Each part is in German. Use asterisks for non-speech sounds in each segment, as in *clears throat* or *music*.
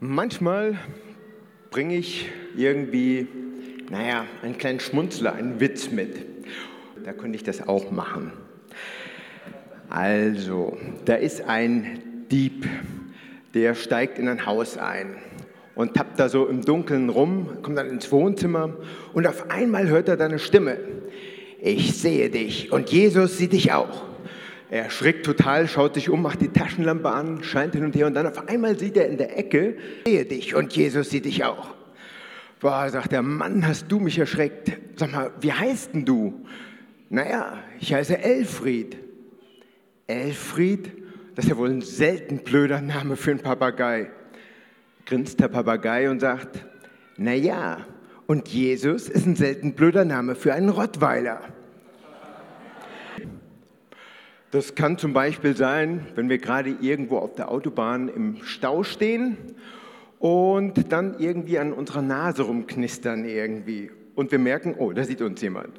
Manchmal bringe ich irgendwie, naja, einen kleinen Schmunzler, einen Witz mit. Da könnte ich das auch machen. Also, da ist ein Dieb, der steigt in ein Haus ein und tappt da so im Dunkeln rum, kommt dann ins Wohnzimmer und auf einmal hört er da eine Stimme. Ich sehe dich und Jesus sieht dich auch. Er schreckt total, schaut sich um, macht die Taschenlampe an, scheint hin und her und dann auf einmal sieht er in der Ecke, sehe dich und Jesus sieht dich auch. Boah, sagt der Mann, hast du mich erschreckt. Sag mal, wie heißt denn du? Naja, ich heiße Elfried. Elfried? Das ist ja wohl ein selten blöder Name für einen Papagei. Grinst der Papagei und sagt, naja, und Jesus ist ein selten blöder Name für einen Rottweiler. Das kann zum Beispiel sein, wenn wir gerade irgendwo auf der Autobahn im Stau stehen und dann irgendwie an unserer Nase rumknistern irgendwie und wir merken, oh, da sieht uns jemand.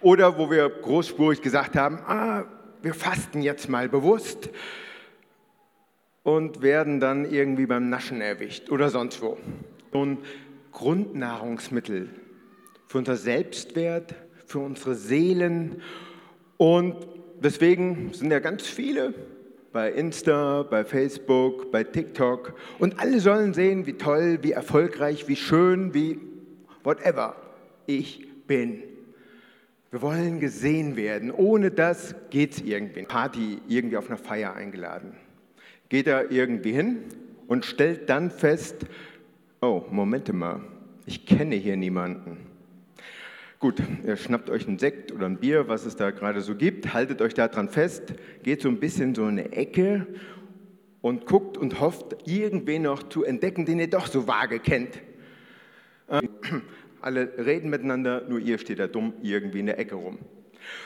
Oder wo wir großspurig gesagt haben, ah, wir fasten jetzt mal bewusst und werden dann irgendwie beim Naschen erwischt oder sonst wo. So ein Grundnahrungsmittel für unser Selbstwert, für unsere Seelen und deswegen sind ja ganz viele bei Insta, bei Facebook, bei TikTok und alle sollen sehen, wie toll, wie erfolgreich, wie schön, wie whatever ich bin. Wir wollen gesehen werden. Ohne das geht es irgendwie. Party irgendwie auf einer Feier eingeladen. Geht er irgendwie hin und stellt dann fest, oh, Moment mal, ich kenne hier niemanden. Gut, ihr schnappt euch einen Sekt oder ein Bier, was es da gerade so gibt, haltet euch daran fest, geht so ein bisschen so in eine Ecke und guckt und hofft, irgendwen noch zu entdecken, den ihr doch so vage kennt. Ähm, *clears throat* alle reden miteinander, nur ihr steht da dumm irgendwie in der Ecke rum.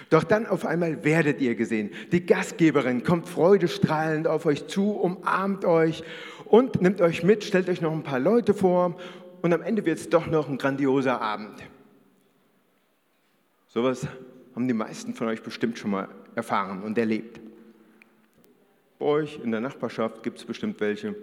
Doch dann auf einmal werdet ihr gesehen. Die Gastgeberin kommt freudestrahlend auf euch zu, umarmt euch und nimmt euch mit, stellt euch noch ein paar Leute vor und am Ende wird es doch noch ein grandioser Abend. Sowas haben die meisten von euch bestimmt schon mal erfahren und erlebt. Bei euch in der Nachbarschaft gibt es bestimmt welche.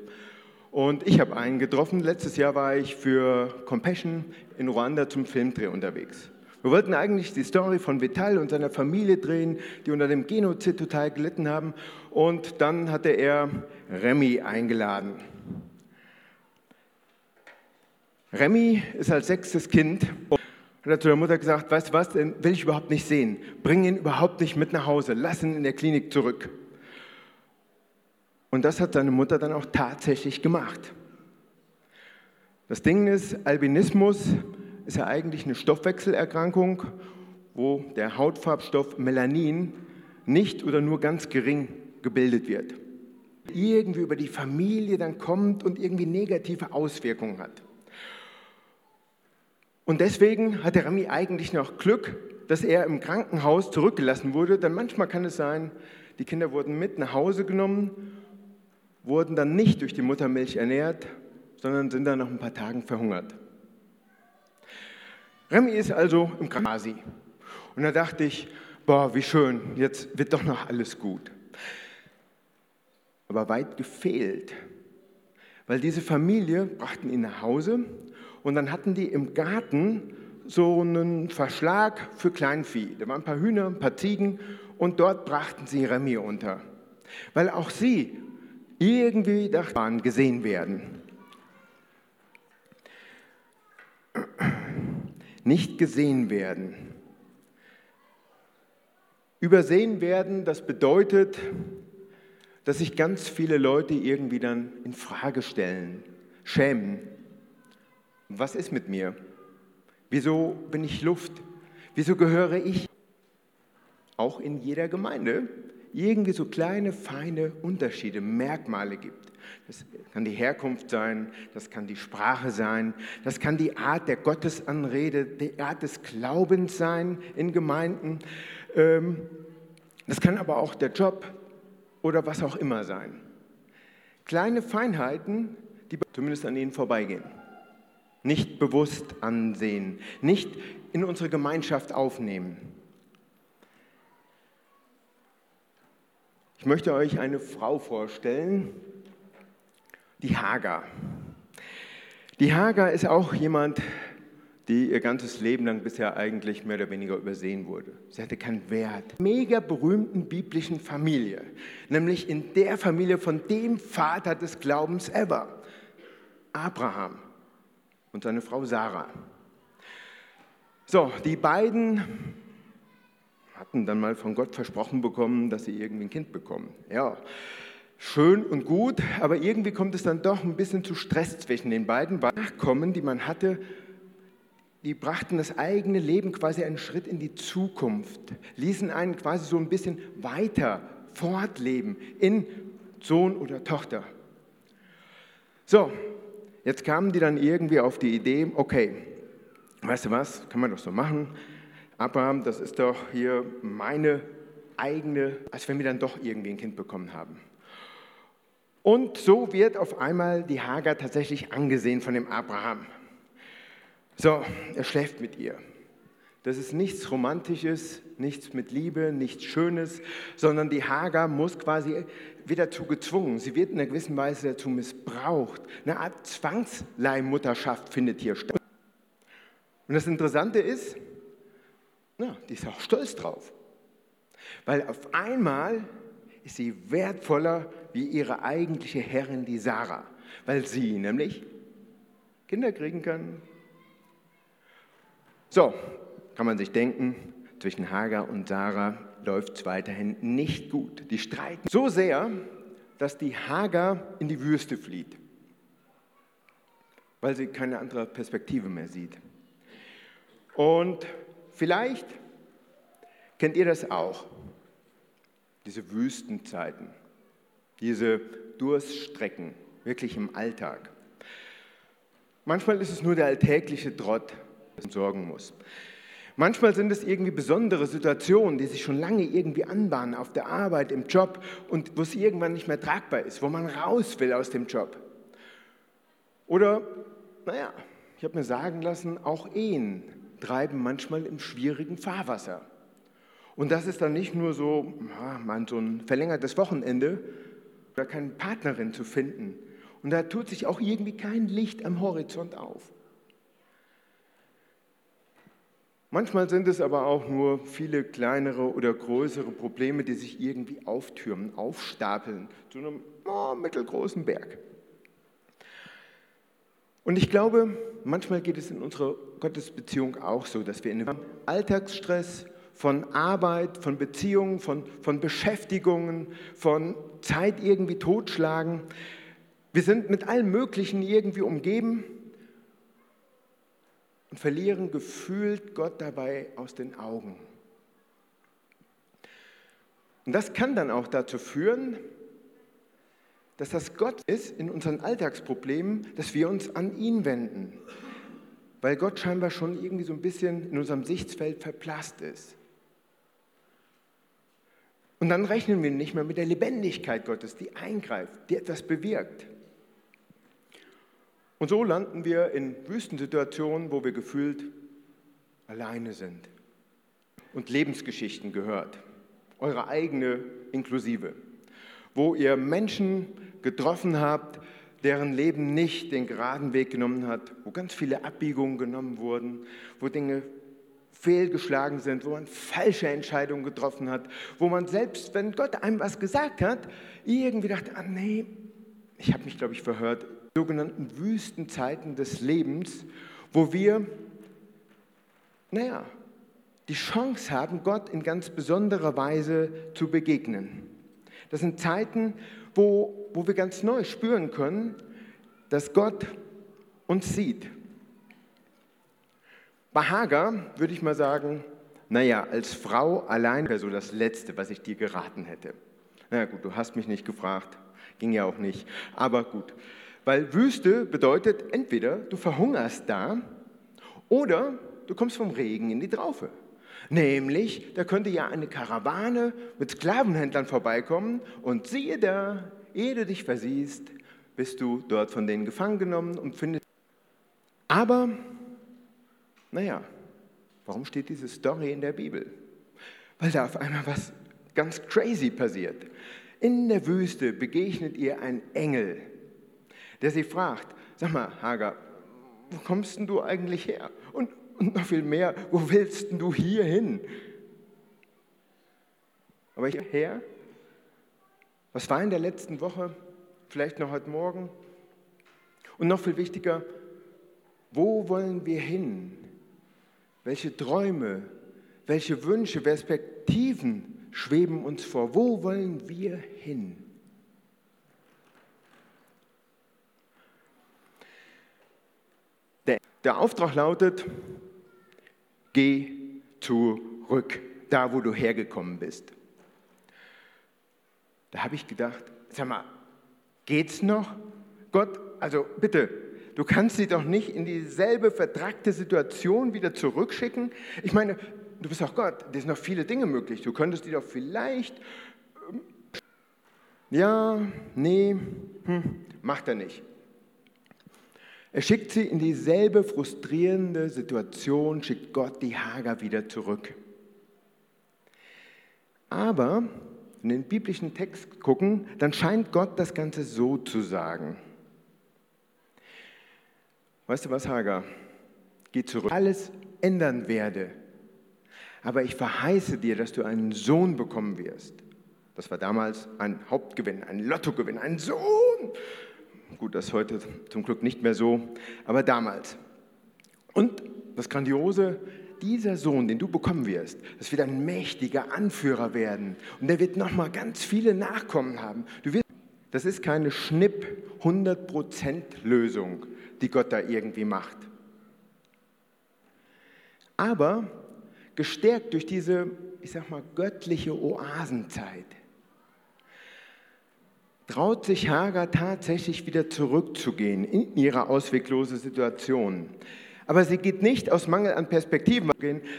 Und ich habe einen getroffen. Letztes Jahr war ich für Compassion in Ruanda zum Filmdreh unterwegs. Wir wollten eigentlich die Story von Vital und seiner Familie drehen, die unter dem Genozid total gelitten haben. Und dann hatte er Remy eingeladen. Remy ist als sechstes Kind hat zu der Mutter gesagt, weißt du was, den will ich überhaupt nicht sehen. Bring ihn überhaupt nicht mit nach Hause. Lass ihn in der Klinik zurück. Und das hat seine Mutter dann auch tatsächlich gemacht. Das Ding ist, Albinismus ist ja eigentlich eine Stoffwechselerkrankung, wo der Hautfarbstoff Melanin nicht oder nur ganz gering gebildet wird. Irgendwie über die Familie dann kommt und irgendwie negative Auswirkungen hat. Und deswegen hat der Rami eigentlich noch Glück, dass er im Krankenhaus zurückgelassen wurde, denn manchmal kann es sein, die Kinder wurden mit nach Hause genommen, wurden dann nicht durch die Muttermilch ernährt, sondern sind dann nach ein paar Tagen verhungert. Remy ist also im Krankenhaus. Und da dachte ich, boah, wie schön, jetzt wird doch noch alles gut. Aber weit gefehlt, weil diese Familie brachten ihn nach Hause und dann hatten die im Garten so einen Verschlag für Kleinvieh. Da waren ein paar Hühner, ein paar Ziegen und dort brachten sie Remy unter. Weil auch sie irgendwie dachten, gesehen werden. Nicht gesehen werden. Übersehen werden, das bedeutet, dass sich ganz viele Leute irgendwie dann in Frage stellen, schämen, was ist mit mir? Wieso bin ich Luft? Wieso gehöre ich? Auch in jeder Gemeinde irgendwie so kleine, feine Unterschiede, Merkmale gibt. Das kann die Herkunft sein, das kann die Sprache sein, das kann die Art der Gottesanrede, die Art des Glaubens sein in Gemeinden. Ähm, das kann aber auch der Job oder was auch immer sein. Kleine Feinheiten, die zumindest an ihnen vorbeigehen nicht bewusst ansehen, nicht in unsere Gemeinschaft aufnehmen. Ich möchte euch eine Frau vorstellen, die Hagar. Die Hagar ist auch jemand, die ihr ganzes Leben lang bisher eigentlich mehr oder weniger übersehen wurde. Sie hatte keinen Wert. Mega berühmten biblischen Familie, nämlich in der Familie von dem Vater des Glaubens ever, Abraham und seine Frau Sarah. So, die beiden hatten dann mal von Gott versprochen bekommen, dass sie irgendwie ein Kind bekommen. Ja, schön und gut, aber irgendwie kommt es dann doch ein bisschen zu Stress zwischen den beiden. Nachkommen, die man hatte, die brachten das eigene Leben quasi einen Schritt in die Zukunft, ließen einen quasi so ein bisschen weiter fortleben in Sohn oder Tochter. So, jetzt kamen die dann irgendwie auf die Idee, okay, weißt du was, kann man doch so machen. Abraham, das ist doch hier meine eigene, als wenn wir dann doch irgendwie ein Kind bekommen haben. Und so wird auf einmal die Hagar tatsächlich angesehen von dem Abraham. So, er schläft mit ihr. Das ist nichts Romantisches, nichts mit Liebe, nichts Schönes, sondern die Hagar muss quasi wieder dazu gezwungen. Sie wird in einer gewissen Weise dazu missbraucht. Eine Art Zwangsleihmutterschaft findet hier statt. Und das Interessante ist, na, die ist auch stolz drauf. Weil auf einmal ist sie wertvoller wie ihre eigentliche Herrin, die Sarah. Weil sie nämlich Kinder kriegen kann. So, kann man sich denken, zwischen Hagar und Sarah läuft es weiterhin nicht gut. Die streiten so sehr, dass die Hagar in die Wüste flieht, weil sie keine andere Perspektive mehr sieht. Und vielleicht kennt ihr das auch, diese Wüstenzeiten, diese Durststrecken, wirklich im Alltag. Manchmal ist es nur der alltägliche Trott, der sorgen muss. Manchmal sind es irgendwie besondere Situationen, die sich schon lange irgendwie anbahnen auf der Arbeit, im Job und wo es irgendwann nicht mehr tragbar ist, wo man raus will aus dem Job. Oder, naja, ich habe mir sagen lassen, auch Ehen treiben manchmal im schwierigen Fahrwasser. Und das ist dann nicht nur so, man, so ein verlängertes Wochenende oder keine Partnerin zu finden. Und da tut sich auch irgendwie kein Licht am Horizont auf. Manchmal sind es aber auch nur viele kleinere oder größere Probleme, die sich irgendwie auftürmen, aufstapeln zu einem oh, mittelgroßen Berg. Und ich glaube, manchmal geht es in unserer Gottesbeziehung auch so, dass wir in einem Alltagsstress von Arbeit, von Beziehungen, von, von Beschäftigungen, von Zeit irgendwie totschlagen. Wir sind mit allem Möglichen irgendwie umgeben und verlieren gefühlt Gott dabei aus den Augen. Und das kann dann auch dazu führen, dass das Gott ist in unseren Alltagsproblemen, dass wir uns an ihn wenden, weil Gott scheinbar schon irgendwie so ein bisschen in unserem Sichtfeld verblasst ist. Und dann rechnen wir nicht mehr mit der Lebendigkeit Gottes, die eingreift, die etwas bewirkt. Und so landen wir in Wüstensituationen, wo wir gefühlt alleine sind und Lebensgeschichten gehört, eure eigene inklusive, wo ihr Menschen getroffen habt, deren Leben nicht den geraden Weg genommen hat, wo ganz viele Abbiegungen genommen wurden, wo Dinge fehlgeschlagen sind, wo man falsche Entscheidungen getroffen hat, wo man selbst, wenn Gott einem was gesagt hat, irgendwie dachte, ah nee, ich habe mich, glaube ich, verhört, sogenannten Wüstenzeiten des Lebens, wo wir, naja, die Chance haben, Gott in ganz besonderer Weise zu begegnen. Das sind Zeiten, wo, wo wir ganz neu spüren können, dass Gott uns sieht. Bei Hagar würde ich mal sagen, naja, als Frau allein wäre so das Letzte, was ich dir geraten hätte. Na gut, du hast mich nicht gefragt, ging ja auch nicht, aber gut. Weil Wüste bedeutet entweder du verhungerst da oder du kommst vom Regen in die Traufe. Nämlich, da könnte ja eine Karawane mit Sklavenhändlern vorbeikommen und siehe da, ehe du dich versiehst, bist du dort von denen gefangen genommen und findest. Aber, naja, warum steht diese Story in der Bibel? Weil da auf einmal was ganz crazy passiert. In der Wüste begegnet ihr ein Engel, der sie fragt, sag mal, Hagar, wo kommst denn du eigentlich her? Und, und noch viel mehr, wo willst denn du hier hin? Aber ich her, was war in der letzten Woche, vielleicht noch heute Morgen? Und noch viel wichtiger, wo wollen wir hin? Welche Träume, welche Wünsche, Perspektiven schweben uns vor? Wo wollen wir hin? Der, Auftrag lautet, geh zurück, da wo du hergekommen bist. Da habe ich gedacht, sag mal, geht's noch? Gott, also bitte, du kannst sie doch nicht in dieselbe vertrackte Situation wieder zurückschicken. Ich meine, du bist auch Gott, es sind noch viele Dinge möglich. Du könntest die doch vielleicht, ähm, ja, nee, hm, macht er nicht. Er schickt sie in dieselbe frustrierende Situation, schickt Gott die Hager wieder zurück. Aber, wenn wir den biblischen Text gucken, dann scheint Gott das Ganze so zu sagen. Weißt du was, Hagar? Geh zurück. Alles ändern werde. Aber ich verheiße dir, dass du einen Sohn bekommen wirst. Das war damals ein Hauptgewinn, ein Lottogewinn, ein Sohn. Gut, das ist heute zum Glück nicht mehr so, aber damals. Und das Grandiose, dieser Sohn, den du bekommen wirst, das wird ein mächtiger Anführer werden. Und der wird nochmal ganz viele Nachkommen haben. Du wirst, das ist keine Schnipp 100% Lösung, die Gott da irgendwie macht. Aber gestärkt durch diese, ich sag mal, göttliche Oasenzeit, traut sich Hagar tatsächlich wieder zurückzugehen in ihre ausweglose Situation. Aber sie geht nicht aus Mangel an Perspektiven,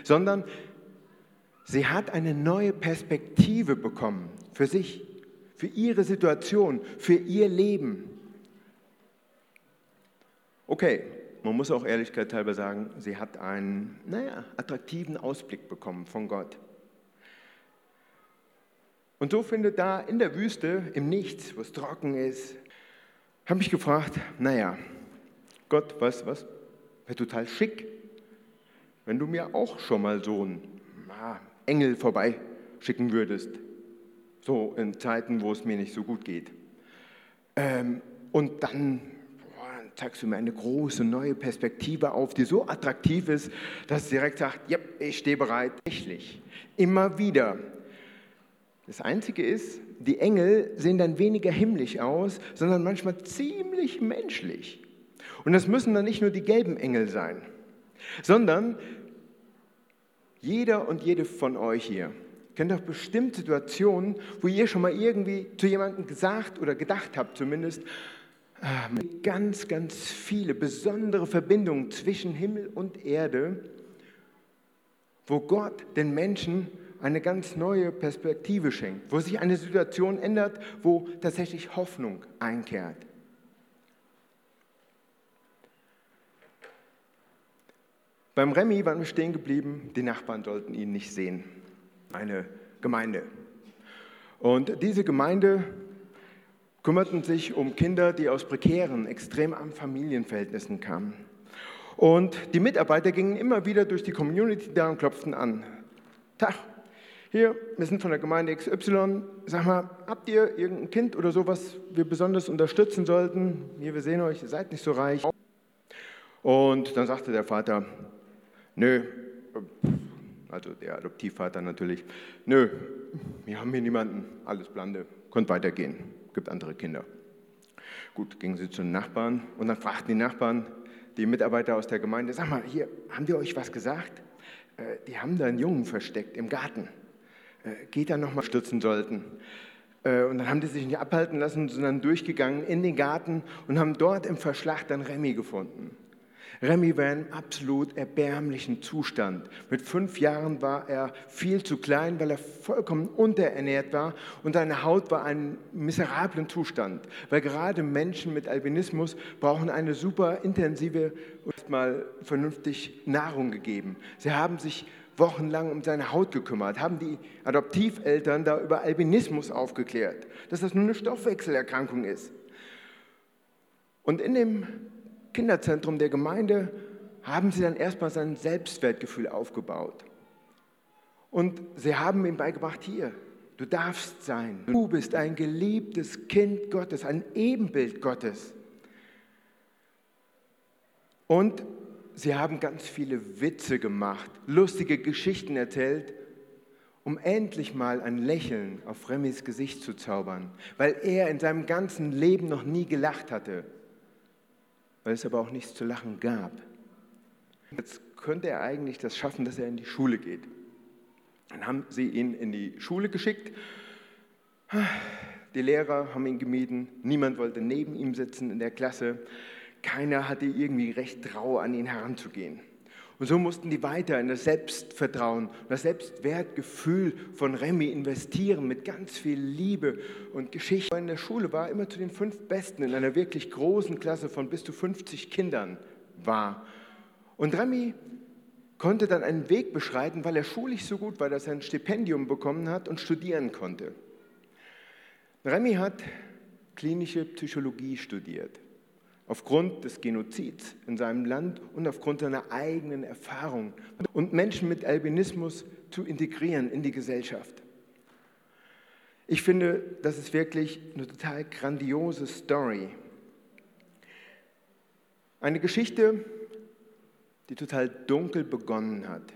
sondern sie hat eine neue Perspektive bekommen für sich, für ihre Situation, für ihr Leben. Okay, man muss auch Ehrlichkeit halber sagen, sie hat einen, naja, attraktiven Ausblick bekommen von Gott. Und so findet da in der Wüste, im Nichts, wo es trocken ist, habe ich gefragt, naja, Gott, weißt du was, wäre total schick, wenn du mir auch schon mal so einen Engel vorbeischicken würdest, so in Zeiten, wo es mir nicht so gut geht. Ähm, und dann zeigst du mir eine große neue Perspektive auf, die so attraktiv ist, dass es direkt sagt, ja, ich stehe bereit. Tatsächlich, immer wieder. Das Einzige ist, die Engel sehen dann weniger himmlisch aus, sondern manchmal ziemlich menschlich. Und das müssen dann nicht nur die gelben Engel sein, sondern jeder und jede von euch hier kennt doch bestimmt Situationen, wo ihr schon mal irgendwie zu jemandem gesagt oder gedacht habt zumindest, Ah, ganz, ganz viele besondere Verbindungen zwischen Himmel und Erde, wo Gott den Menschen eine ganz neue Perspektive schenkt, wo sich eine Situation ändert, wo tatsächlich Hoffnung einkehrt. Beim Remy waren wir stehen geblieben, die Nachbarn sollten ihn nicht sehen. Eine Gemeinde. Und diese Gemeinde kümmerten sich um Kinder, die aus prekären, extrem armen Familienverhältnissen kamen. Und die Mitarbeiter gingen immer wieder durch die Community da und klopften an. Tag, hier, wir sind von der Gemeinde XY. Sag mal, habt ihr irgendein Kind oder so, was wir besonders unterstützen sollten? Hier, wir sehen euch, ihr seid nicht so reich. Und dann sagte der Vater, nö, also der Adoptivvater natürlich, nö, wir haben hier niemanden, alles Blande, könnt weitergehen gibt andere Kinder. Gut, gingen sie zu den Nachbarn und dann fragten die Nachbarn, die Mitarbeiter aus der Gemeinde, sag mal, hier, haben die euch was gesagt? Äh, die haben da einen Jungen versteckt im Garten. Äh, geht da nochmal stützen sollten. Äh, und dann haben die sich nicht abhalten lassen, sondern durchgegangen in den Garten und haben dort im Verschlag dann Remy gefunden. Remy war in absolut erbärmlichen Zustand. Mit fünf Jahren war er viel zu klein, weil er vollkommen unterernährt war und seine Haut war in einem miserablen Zustand. Weil gerade Menschen mit Albinismus brauchen eine super intensive und mal vernünftig Nahrung gegeben. Sie haben sich wochenlang um seine Haut gekümmert, haben die Adoptiveltern da über Albinismus aufgeklärt, dass das nur eine Stoffwechselerkrankung ist. Und in dem Kinderzentrum der Gemeinde haben sie dann erstmal sein Selbstwertgefühl aufgebaut. Und sie haben ihm beigebracht, hier, du darfst sein. Du bist ein geliebtes Kind Gottes, ein Ebenbild Gottes. Und sie haben ganz viele Witze gemacht, lustige Geschichten erzählt, um endlich mal ein Lächeln auf Remys Gesicht zu zaubern, weil er in seinem ganzen Leben noch nie gelacht hatte, weil es aber auch nichts zu lachen gab. Jetzt könnte er eigentlich das schaffen, dass er in die Schule geht. Dann haben sie ihn in die Schule geschickt. Die Lehrer haben ihn gemieden. Niemand wollte neben ihm sitzen in der Klasse. Keiner hatte irgendwie recht Trauer, an ihn heranzugehen. Und so mussten die weiter in das Selbstvertrauen, das Selbstwertgefühl von Remy investieren mit ganz viel Liebe und Geschichte. In der Schule war immer zu den fünf Besten in einer wirklich großen Klasse von bis zu 50 Kindern war. Und Remy konnte dann einen Weg beschreiten, weil er schulisch so gut war, dass er ein Stipendium bekommen hat und studieren konnte. Remy hat klinische Psychologie studiert, aufgrund des Genozids in seinem Land und aufgrund seiner eigenen Erfahrung und Menschen mit Albinismus zu integrieren in die Gesellschaft. Ich finde, das ist wirklich eine total grandiose Story. Eine Geschichte, die total dunkel begonnen hat.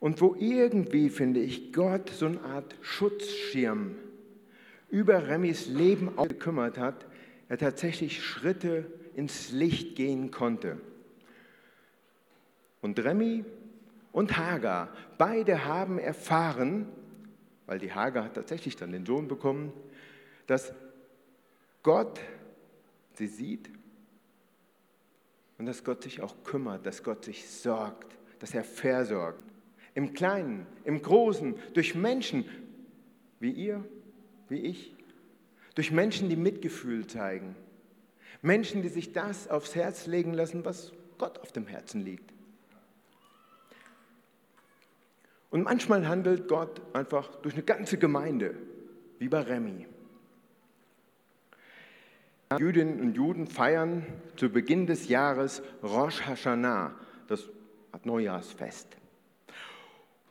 Und wo irgendwie, finde ich, Gott so eine Art Schutzschirm über Remys Leben gekümmert hat, er tatsächlich Schritte ins Licht gehen konnte. Und Remy und Hagar, beide haben erfahren, weil die Hagar hat tatsächlich dann den Sohn bekommen, dass Gott sie sieht und dass Gott sich auch kümmert, dass Gott sich sorgt, dass er versorgt. Im Kleinen, im Großen, durch Menschen wie ihr, wie ich, durch Menschen, die Mitgefühl zeigen. Menschen, die sich das aufs Herz legen lassen, was Gott auf dem Herzen liegt. Und manchmal handelt Gott einfach durch eine ganze Gemeinde, wie bei Remy. Jüdinnen und Juden feiern zu Beginn des Jahres Rosh Hashanah, das Neujahrsfest.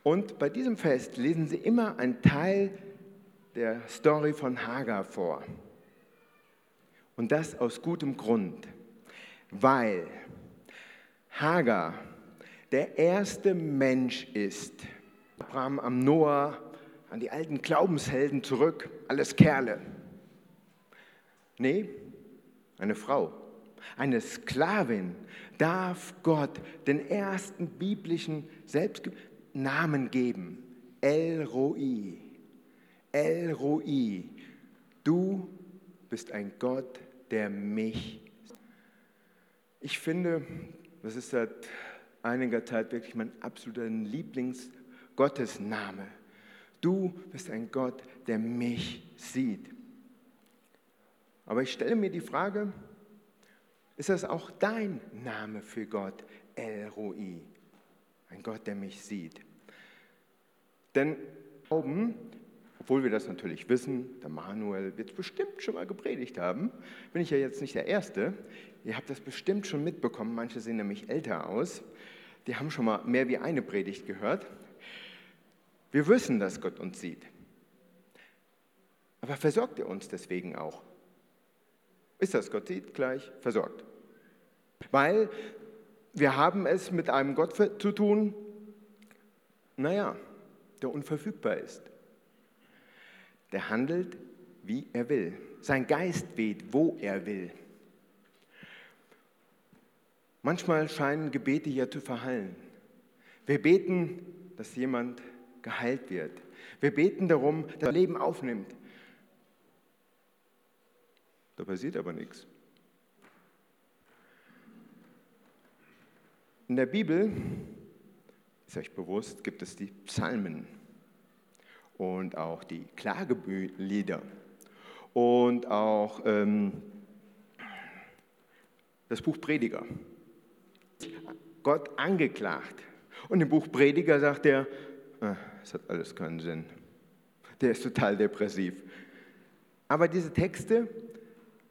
Und bei diesem Fest lesen sie immer einen Teil der Story von Hagar vor. Und das aus gutem Grund, weil Hagar der erste Mensch ist. Abraham am Noah, an die alten Glaubenshelden zurück, alles Kerle. Nee, eine Frau, eine Sklavin, darf Gott den ersten biblischen Selbst Namen geben. El Roi. El Roi. Du bist ein Gott, der mich. Ich finde, das ist seit einiger Zeit wirklich mein absoluter Lieblingsgottesname. Du bist ein Gott, der mich sieht. Aber ich stelle mir die Frage, ist das auch dein Name für Gott, El Roi, ein Gott, der mich sieht? Denn Glauben, obwohl wir das natürlich wissen, der Manuel wird es bestimmt schon mal gepredigt haben, bin ich ja jetzt nicht der Erste. Ihr habt das bestimmt schon mitbekommen, manche sehen nämlich älter aus. Die haben schon mal mehr wie eine Predigt gehört. Wir wissen, dass Gott uns sieht. Aber versorgt er uns deswegen auch? ist das Gott sieht gleich versorgt. Weil wir haben es mit einem Gott zu tun, naja, der unverfügbar ist. Der handelt, wie er will. Sein Geist weht, wo er will. Manchmal scheinen Gebete ja zu verhallen. Wir beten, dass jemand geheilt wird. Wir beten darum, dass er Leben aufnimmt. Da passiert aber nichts. In der Bibel, ist euch bewusst, gibt es die Psalmen und auch die Klagebülieder und auch ähm, das Buch Prediger. Gott angeklagt. Und im Buch Prediger sagt er, ah, es hat alles keinen Sinn. Der ist total depressiv. Aber diese Texte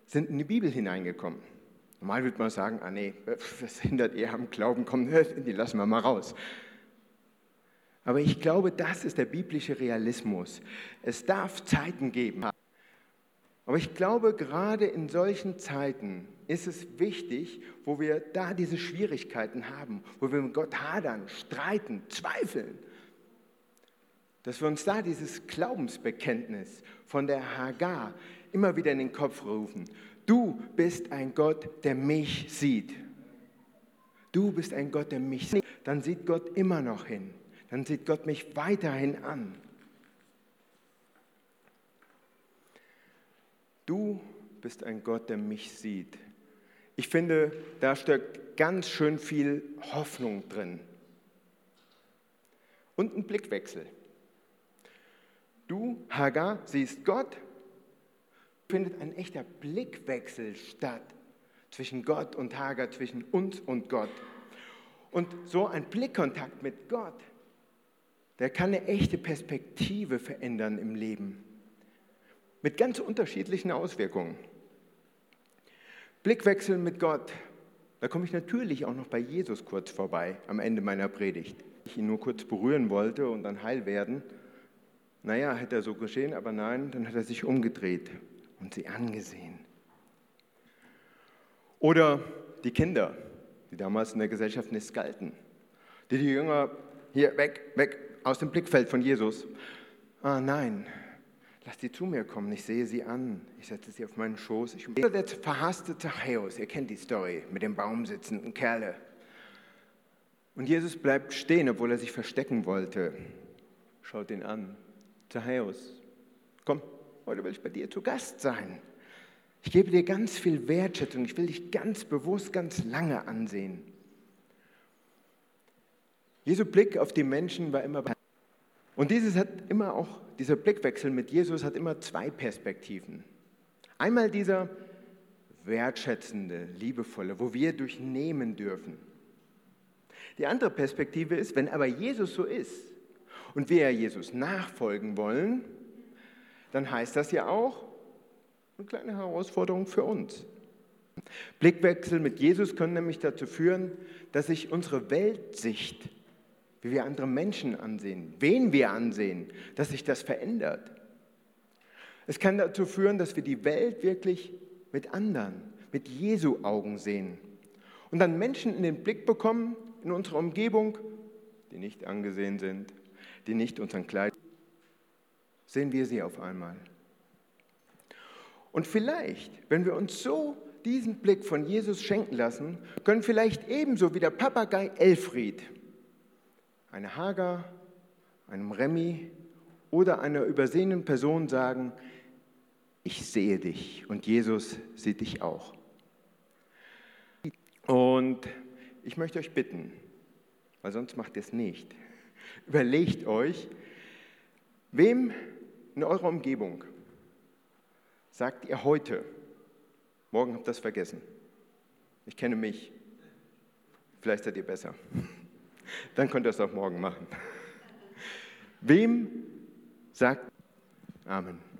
sind in die Bibel hineingekommen. Normal würde man sagen, ah nee, was hindert ihr am Glauben, komm, *laughs* die lassen wir mal raus. Aber ich glaube, das ist der biblische Realismus. Es darf Zeiten geben. Aber ich glaube, gerade in solchen Zeiten ist es wichtig, wo wir da diese Schwierigkeiten haben, wo wir mit Gott hadern, streiten, zweifeln, dass wir uns da dieses Glaubensbekenntnis von der Hagar immer wieder in den Kopf rufen. Du bist ein Gott, der mich sieht. Du bist ein Gott, der mich sieht. Dann sieht Gott immer noch hin dann sieht Gott mich weiterhin an. Du bist ein Gott, der mich sieht. Ich finde, da steckt ganz schön viel Hoffnung drin. Und ein Blickwechsel. Du, Hagar, siehst Gott, findet ein echter Blickwechsel statt zwischen Gott und Hagar, zwischen uns und Gott. Und so ein Blickkontakt mit Gott der kann eine echte Perspektive verändern im Leben. Mit ganz unterschiedlichen Auswirkungen. Blickwechsel mit Gott. Da komme ich natürlich auch noch bei Jesus kurz vorbei am Ende meiner Predigt. Ich ihn nur kurz berühren wollte und dann heil werden. Naja, hätte er so geschehen, aber nein, dann hat er sich umgedreht und sie angesehen. Oder die Kinder, die damals in der Gesellschaft nicht galten, die die Jünger hier weg, weg, aus dem Blickfeld von Jesus. Ah nein, lass sie zu mir kommen, ich sehe sie an, ich setze sie auf meinen Schoß. Ich der verhasste Zachäus, ihr kennt die Story mit dem Baum sitzenden Kerle. Und Jesus bleibt stehen, obwohl er sich verstecken wollte. Schaut ihn an. Zachäus, komm, heute will ich bei dir zu Gast sein. Ich gebe dir ganz viel Wertschätzung. Ich will dich ganz bewusst, ganz lange ansehen. Jesu Blick auf die Menschen war immer und dieses hat immer auch dieser Blickwechsel mit Jesus hat immer zwei Perspektiven. Einmal dieser wertschätzende, liebevolle, wo wir durchnehmen dürfen. Die andere Perspektive ist, wenn aber Jesus so ist und wir Jesus nachfolgen wollen, dann heißt das ja auch eine kleine Herausforderung für uns. Blickwechsel mit Jesus können nämlich dazu führen, dass sich unsere Weltsicht wie wir andere Menschen ansehen, wen wir ansehen, dass sich das verändert. Es kann dazu führen, dass wir die Welt wirklich mit anderen, mit Jesu Augen sehen und dann Menschen in den Blick bekommen in unserer Umgebung, die nicht angesehen sind, die nicht unseren Kleid sehen wir sie auf einmal. Und vielleicht, wenn wir uns so diesen Blick von Jesus schenken lassen, können vielleicht ebenso wie der Papagei Elfried eine Hagar, einem Remi oder einer übersehenen Person sagen, ich sehe dich und Jesus sieht dich auch. Und ich möchte euch bitten, weil sonst macht ihr es nicht, überlegt euch, wem in eurer Umgebung sagt ihr heute, morgen habt ihr das vergessen, ich kenne mich, vielleicht seid ihr besser. Dann könnt ihr es auch morgen machen. Wem sagt Amen?